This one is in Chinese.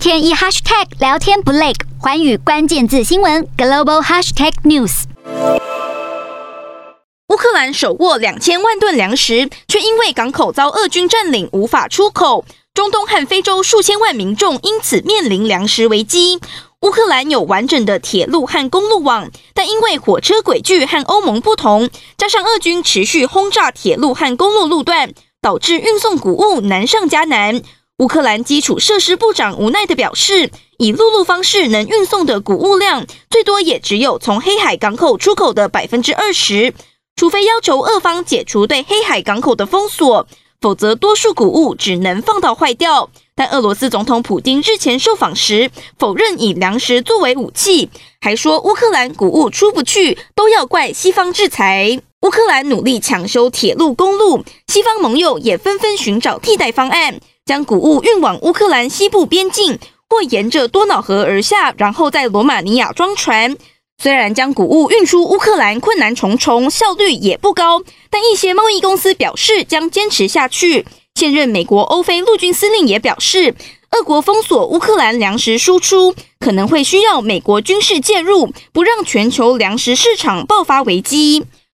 天一 hashtag 聊天不累，环宇关键字新闻 global hashtag news。乌克兰手握两千万吨粮食，却因为港口遭俄军占领，无法出口。中东和非洲数千万民众因此面临粮食危机。乌克兰有完整的铁路和公路网，但因为火车轨距和欧盟不同，加上俄军持续轰炸铁路和公路路段，导致运送谷物难上加难。乌克兰基础设施部长无奈地表示，以陆路方式能运送的谷物量，最多也只有从黑海港口出口的百分之二十。除非要求俄方解除对黑海港口的封锁，否则多数谷物只能放到坏掉。但俄罗斯总统普丁日前受访时否认以粮食作为武器，还说乌克兰谷物出不去都要怪西方制裁。乌克兰努力抢修铁路公路，西方盟友也纷纷寻找替代方案。将谷物运往乌克兰西部边境，或沿着多瑙河而下，然后在罗马尼亚装船。虽然将谷物运出乌克兰困难重重，效率也不高，但一些贸易公司表示将坚持下去。现任美国欧非陆军司令也表示，俄国封锁乌克兰粮食输出，可能会需要美国军事介入，不让全球粮食市场爆发危机。